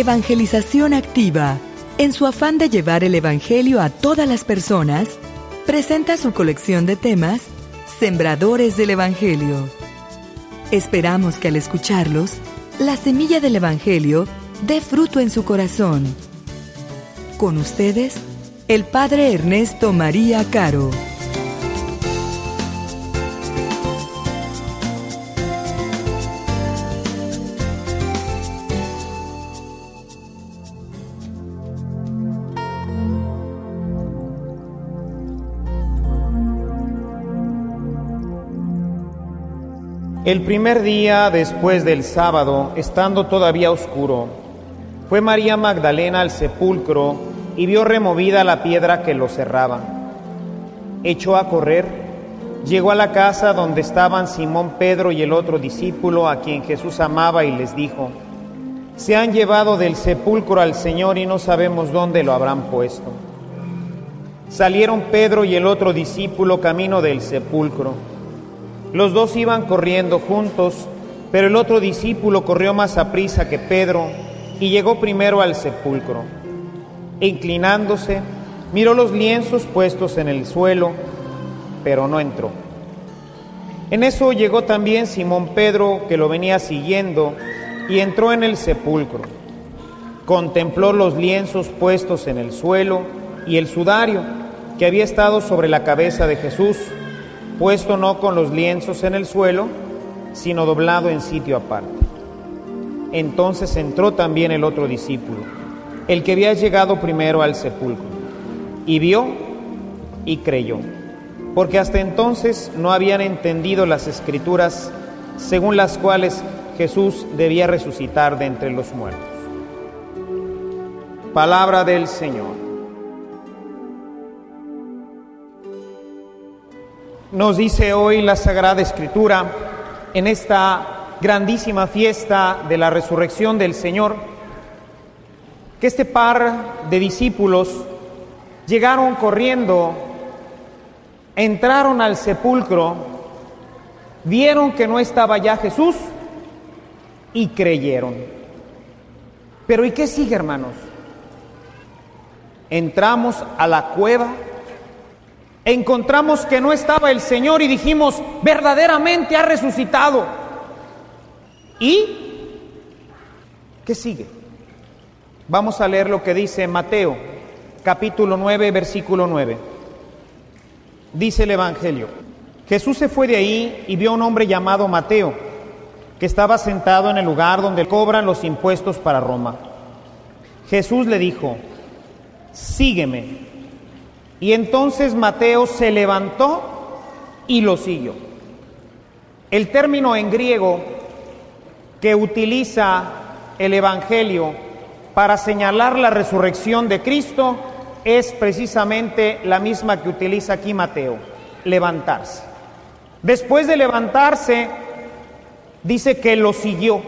Evangelización Activa, en su afán de llevar el Evangelio a todas las personas, presenta su colección de temas Sembradores del Evangelio. Esperamos que al escucharlos, la semilla del Evangelio dé fruto en su corazón. Con ustedes, el Padre Ernesto María Caro. El primer día después del sábado, estando todavía oscuro, fue María Magdalena al sepulcro y vio removida la piedra que lo cerraba. Echó a correr, llegó a la casa donde estaban Simón Pedro y el otro discípulo a quien Jesús amaba y les dijo, se han llevado del sepulcro al Señor y no sabemos dónde lo habrán puesto. Salieron Pedro y el otro discípulo camino del sepulcro. Los dos iban corriendo juntos, pero el otro discípulo corrió más a prisa que Pedro y llegó primero al sepulcro. E inclinándose, miró los lienzos puestos en el suelo, pero no entró. En eso llegó también Simón Pedro, que lo venía siguiendo, y entró en el sepulcro. Contempló los lienzos puestos en el suelo y el sudario que había estado sobre la cabeza de Jesús puesto no con los lienzos en el suelo, sino doblado en sitio aparte. Entonces entró también el otro discípulo, el que había llegado primero al sepulcro, y vio y creyó, porque hasta entonces no habían entendido las escrituras según las cuales Jesús debía resucitar de entre los muertos. Palabra del Señor. Nos dice hoy la Sagrada Escritura en esta grandísima fiesta de la resurrección del Señor, que este par de discípulos llegaron corriendo, entraron al sepulcro, vieron que no estaba ya Jesús y creyeron. Pero ¿y qué sigue, hermanos? Entramos a la cueva encontramos que no estaba el Señor y dijimos, verdaderamente ha resucitado. ¿Y qué sigue? Vamos a leer lo que dice Mateo, capítulo 9, versículo 9. Dice el Evangelio, Jesús se fue de ahí y vio a un hombre llamado Mateo, que estaba sentado en el lugar donde cobran los impuestos para Roma. Jesús le dijo, sígueme. Y entonces Mateo se levantó y lo siguió. El término en griego que utiliza el Evangelio para señalar la resurrección de Cristo es precisamente la misma que utiliza aquí Mateo, levantarse. Después de levantarse, dice que lo siguió.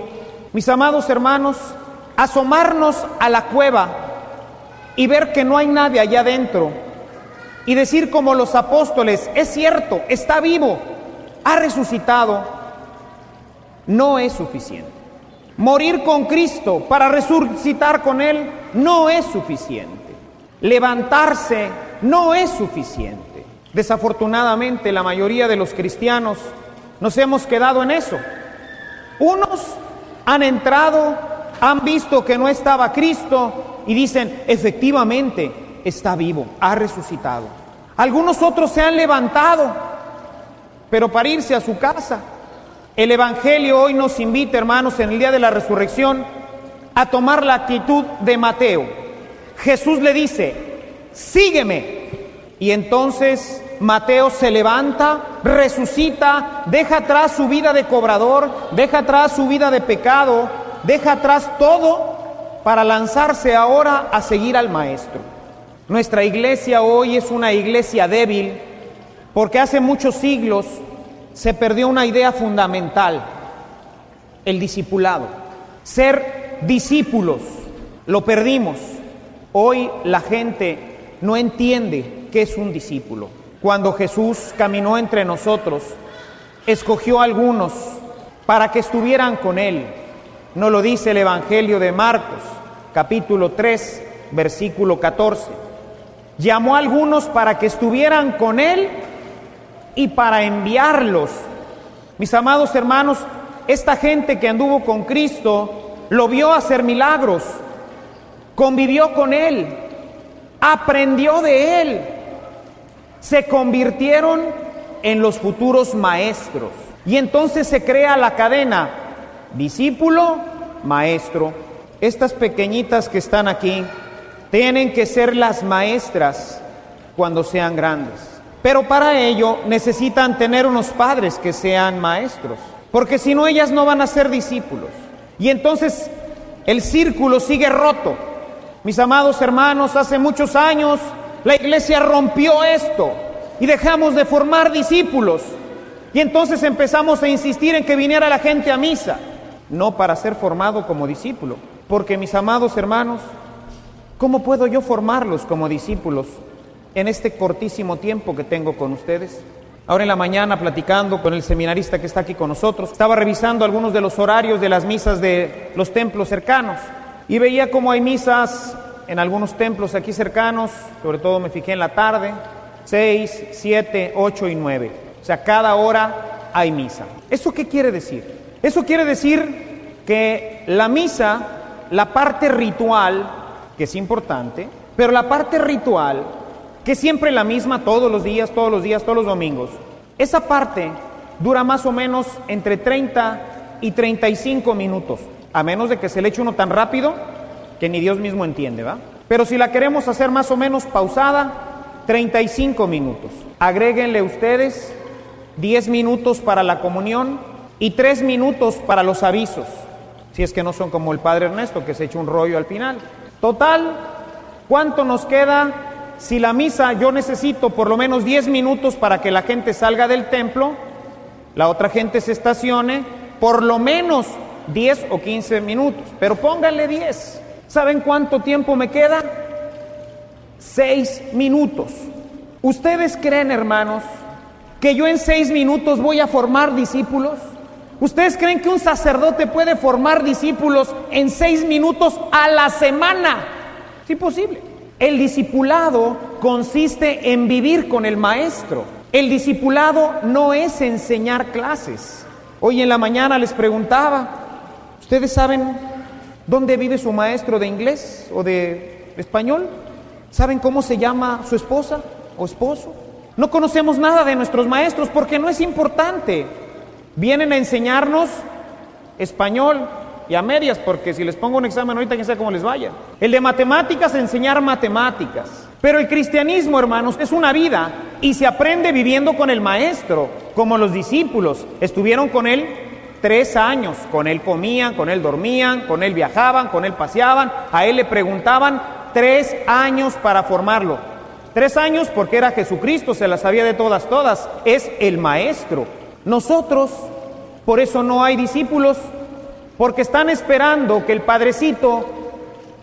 Mis amados hermanos, asomarnos a la cueva y ver que no hay nadie allá adentro, y decir como los apóstoles, es cierto, está vivo, ha resucitado, no es suficiente. Morir con Cristo para resucitar con Él no es suficiente. Levantarse no es suficiente. Desafortunadamente la mayoría de los cristianos nos hemos quedado en eso. Unos han entrado, han visto que no estaba Cristo y dicen, efectivamente, está vivo, ha resucitado. Algunos otros se han levantado, pero para irse a su casa. El Evangelio hoy nos invita, hermanos, en el día de la resurrección, a tomar la actitud de Mateo. Jesús le dice, sígueme. Y entonces Mateo se levanta, resucita, deja atrás su vida de cobrador, deja atrás su vida de pecado, deja atrás todo para lanzarse ahora a seguir al Maestro. Nuestra iglesia hoy es una iglesia débil porque hace muchos siglos se perdió una idea fundamental, el discipulado. Ser discípulos, lo perdimos. Hoy la gente no entiende qué es un discípulo. Cuando Jesús caminó entre nosotros, escogió a algunos para que estuvieran con Él. No lo dice el Evangelio de Marcos, capítulo 3, versículo 14. Llamó a algunos para que estuvieran con él y para enviarlos. Mis amados hermanos, esta gente que anduvo con Cristo lo vio hacer milagros, convivió con él, aprendió de él, se convirtieron en los futuros maestros. Y entonces se crea la cadena discípulo, maestro. Estas pequeñitas que están aquí tienen que ser las maestras cuando sean grandes. Pero para ello necesitan tener unos padres que sean maestros, porque si no ellas no van a ser discípulos. Y entonces el círculo sigue roto. Mis amados hermanos, hace muchos años la iglesia rompió esto y dejamos de formar discípulos. Y entonces empezamos a insistir en que viniera la gente a misa, no para ser formado como discípulo, porque mis amados hermanos, ¿cómo puedo yo formarlos como discípulos en este cortísimo tiempo que tengo con ustedes? Ahora en la mañana platicando con el seminarista que está aquí con nosotros, estaba revisando algunos de los horarios de las misas de los templos cercanos y veía cómo hay misas en algunos templos aquí cercanos, sobre todo me fijé en la tarde, 6, 7, 8 y 9. O sea, cada hora hay misa. ¿Eso qué quiere decir? Eso quiere decir que la misa, la parte ritual, que es importante, pero la parte ritual, que es siempre la misma todos los días, todos los días, todos los domingos, esa parte dura más o menos entre 30 y 35 minutos, a menos de que se le eche uno tan rápido que ni Dios mismo entiende, ¿va? Pero si la queremos hacer más o menos pausada, 35 minutos. Agréguenle ustedes 10 minutos para la comunión y 3 minutos para los avisos, si es que no son como el Padre Ernesto que se echa un rollo al final. Total, ¿cuánto nos queda si la misa yo necesito por lo menos 10 minutos para que la gente salga del templo, la otra gente se estacione, por lo menos 10 o 15 minutos, pero pónganle 10. ¿Saben cuánto tiempo me queda? seis minutos. ¿Ustedes creen, hermanos, que yo en seis minutos voy a formar discípulos? ¿Ustedes creen que un sacerdote puede formar discípulos en seis minutos a la semana? Es imposible. El discipulado consiste en vivir con el maestro. El discipulado no es enseñar clases. Hoy en la mañana les preguntaba, ¿ustedes saben dónde vive su maestro de inglés o de español? ¿Saben cómo se llama su esposa o esposo? No conocemos nada de nuestros maestros porque no es importante. Vienen a enseñarnos español y a medias, porque si les pongo un examen ahorita, quién sabe cómo les vaya. El de matemáticas, enseñar matemáticas. Pero el cristianismo, hermanos, es una vida y se aprende viviendo con el maestro, como los discípulos. Estuvieron con él tres años, con él comían, con él dormían, con él viajaban, con él paseaban, a él le preguntaban tres años para formarlo. Tres años porque era Jesucristo, se las sabía de todas, todas. Es el maestro. Nosotros, por eso no hay discípulos, porque están esperando que el Padrecito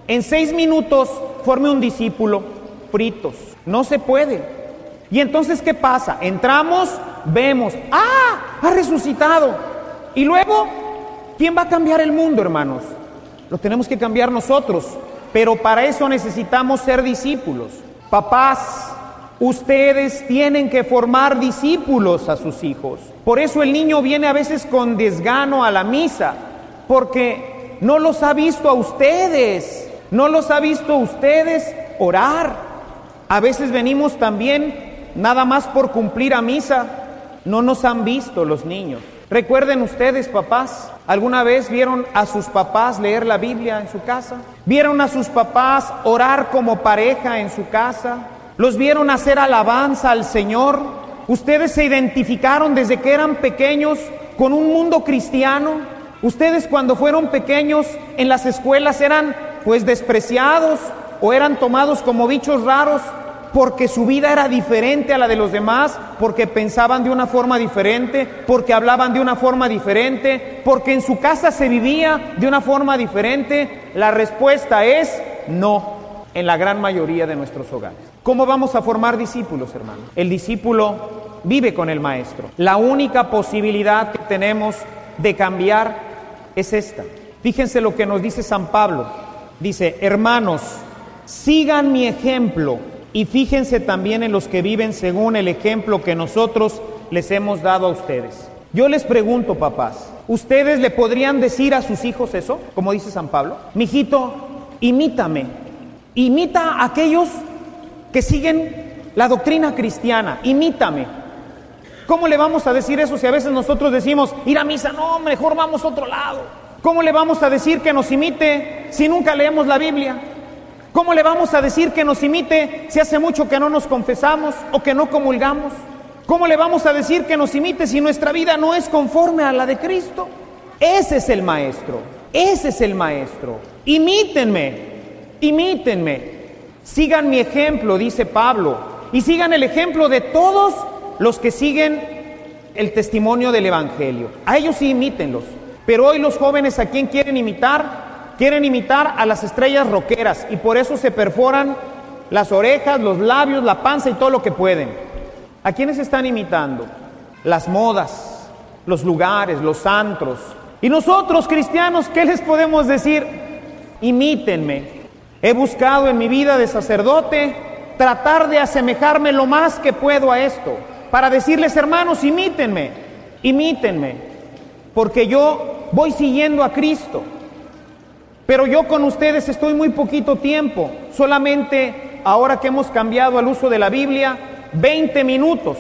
en seis minutos forme un discípulo fritos. No se puede. Y entonces, ¿qué pasa? Entramos, vemos, ah, ha resucitado. Y luego, ¿quién va a cambiar el mundo, hermanos? Lo tenemos que cambiar nosotros. Pero para eso necesitamos ser discípulos. Papás, ustedes tienen que formar discípulos a sus hijos. Por eso el niño viene a veces con desgano a la misa, porque no los ha visto a ustedes, no los ha visto a ustedes orar. A veces venimos también nada más por cumplir a misa, no nos han visto los niños. Recuerden ustedes, papás, ¿alguna vez vieron a sus papás leer la Biblia en su casa? ¿Vieron a sus papás orar como pareja en su casa? ¿Los vieron hacer alabanza al Señor? ¿Ustedes se identificaron desde que eran pequeños con un mundo cristiano? ¿Ustedes cuando fueron pequeños en las escuelas eran pues despreciados o eran tomados como bichos raros? porque su vida era diferente a la de los demás, porque pensaban de una forma diferente, porque hablaban de una forma diferente, porque en su casa se vivía de una forma diferente? La respuesta es no, en la gran mayoría de nuestros hogares. ¿Cómo vamos a formar discípulos, hermano? El discípulo vive con el maestro. La única posibilidad que tenemos de cambiar es esta. Fíjense lo que nos dice San Pablo Dice, hermanos, sigan mi ejemplo y fíjense también en los que viven según el ejemplo que nosotros les hemos dado a ustedes. Yo les pregunto, papás, ¿ustedes le podrían decir a sus hijos eso? Como dice San Pablo, mijito, imítame, imita a aquellos que siguen la doctrina cristiana, imítame. ¿Cómo le vamos a decir eso si a veces nosotros decimos, ir a misa, no, mejor vamos a otro lado? ¿Cómo le vamos a decir que nos imite si nunca leemos la Biblia? ¿Cómo le vamos a decir que nos imite si hace mucho que no nos confesamos o que no comulgamos? ¿Cómo le vamos a decir que nos imite si nuestra vida no es conforme a la de Cristo? Ese es el maestro, ese es el maestro. Imítenme, imítenme. Sigan mi ejemplo, dice Pablo, y sigan el ejemplo de todos los que siguen el testimonio del Evangelio. A ellos sí imítenlos. Pero hoy los jóvenes a quién quieren imitar, quieren imitar a las estrellas roqueras y por eso se perforan las orejas, los labios, la panza y todo lo que pueden. ¿A quiénes están imitando? Las modas, los lugares, los antros. Y nosotros, cristianos, ¿qué les podemos decir? Imítenme. He buscado en mi vida de sacerdote tratar de asemejarme lo más que puedo a esto, para decirles, hermanos, imítenme, imítenme, porque yo voy siguiendo a Cristo. Pero yo con ustedes estoy muy poquito tiempo, solamente ahora que hemos cambiado al uso de la Biblia, 20 minutos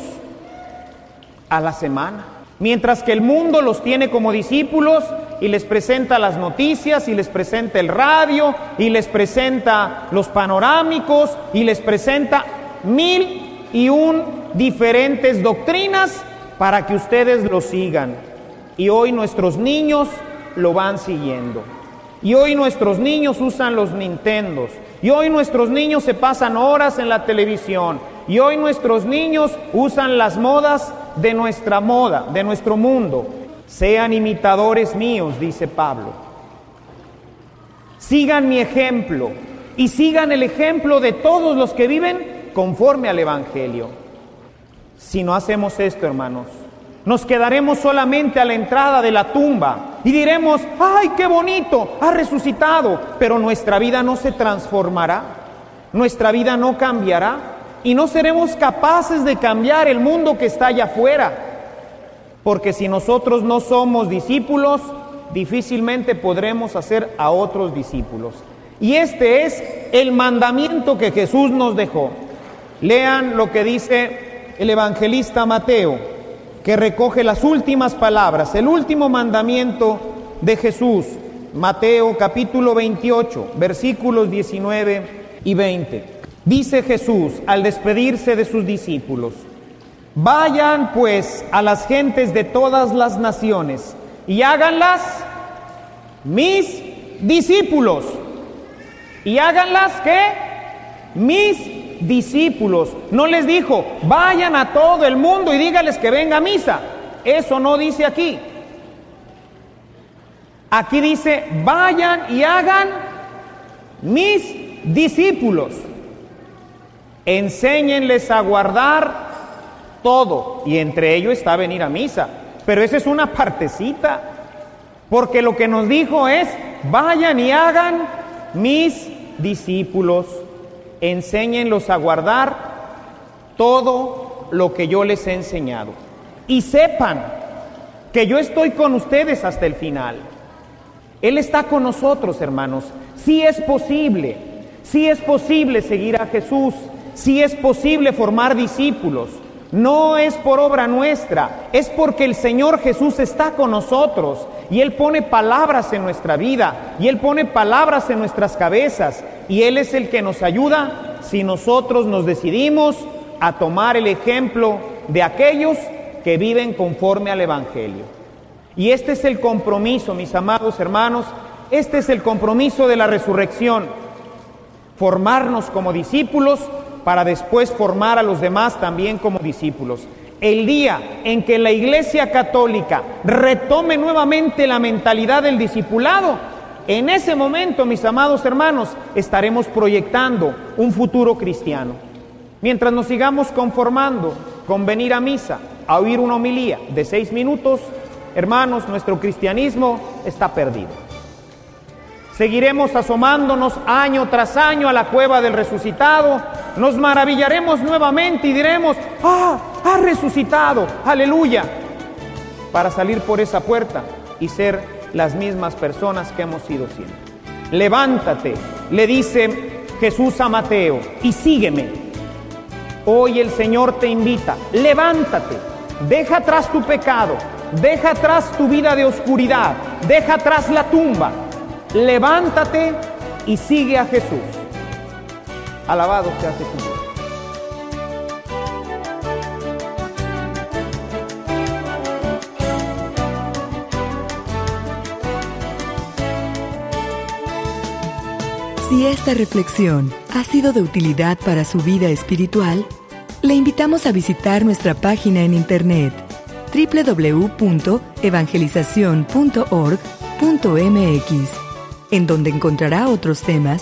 a la semana. Mientras que el mundo los tiene como discípulos y les presenta las noticias y les presenta el radio y les presenta los panorámicos y les presenta mil y un diferentes doctrinas para que ustedes lo sigan. Y hoy nuestros niños lo van siguiendo. Y hoy nuestros niños usan los Nintendos. Y hoy nuestros niños se pasan horas en la televisión. Y hoy nuestros niños usan las modas de nuestra moda, de nuestro mundo. Sean imitadores míos, dice Pablo. Sigan mi ejemplo y sigan el ejemplo de todos los que viven conforme al Evangelio. Si no hacemos esto, hermanos, nos quedaremos solamente a la entrada de la tumba y diremos, ay, qué bonito, ha resucitado, pero nuestra vida no se transformará, nuestra vida no cambiará y no seremos capaces de cambiar el mundo que está allá afuera. Porque si nosotros no somos discípulos, difícilmente podremos hacer a otros discípulos. Y este es el mandamiento que Jesús nos dejó. Lean lo que dice el evangelista Mateo, que recoge las últimas palabras, el último mandamiento de Jesús. Mateo capítulo 28, versículos 19 y 20. Dice Jesús al despedirse de sus discípulos, vayan pues a las gentes de todas las naciones y háganlas mis discípulos. Y háganlas que mis discípulos. No les dijo, vayan a todo el mundo y dígales que venga a misa. Eso no dice aquí. Aquí dice, vayan y hagan mis discípulos. Enséñenles a guardar todo, y entre ellos está venir a misa. Pero esa es una partecita, porque lo que nos dijo es, vayan y hagan mis discípulos, enséñenlos a guardar todo lo que yo les he enseñado. Y sepan que yo estoy con ustedes hasta el final. Él está con nosotros, hermanos. Si es posible, si es posible seguir a Jesús si es posible formar discípulos. No es por obra nuestra, es porque el Señor Jesús está con nosotros y Él pone palabras en nuestra vida y Él pone palabras en nuestras cabezas y Él es el que nos ayuda si nosotros nos decidimos a tomar el ejemplo de aquellos que viven conforme al Evangelio. Y este es el compromiso, mis amados hermanos, este es el compromiso de la resurrección, formarnos como discípulos para después formar a los demás también como discípulos. El día en que la Iglesia Católica retome nuevamente la mentalidad del discipulado, en ese momento, mis amados hermanos, estaremos proyectando un futuro cristiano. Mientras nos sigamos conformando con venir a misa, a oír una homilía de seis minutos, hermanos, nuestro cristianismo está perdido. Seguiremos asomándonos año tras año a la cueva del resucitado. Nos maravillaremos nuevamente y diremos, ah, ha resucitado, aleluya, para salir por esa puerta y ser las mismas personas que hemos sido siempre. Levántate, le dice Jesús a Mateo, y sígueme. Hoy el Señor te invita, levántate, deja atrás tu pecado, deja atrás tu vida de oscuridad, deja atrás la tumba, levántate y sigue a Jesús. Alabado sea Jesús. Si esta reflexión ha sido de utilidad para su vida espiritual, le invitamos a visitar nuestra página en internet www.evangelizacion.org.mx, en donde encontrará otros temas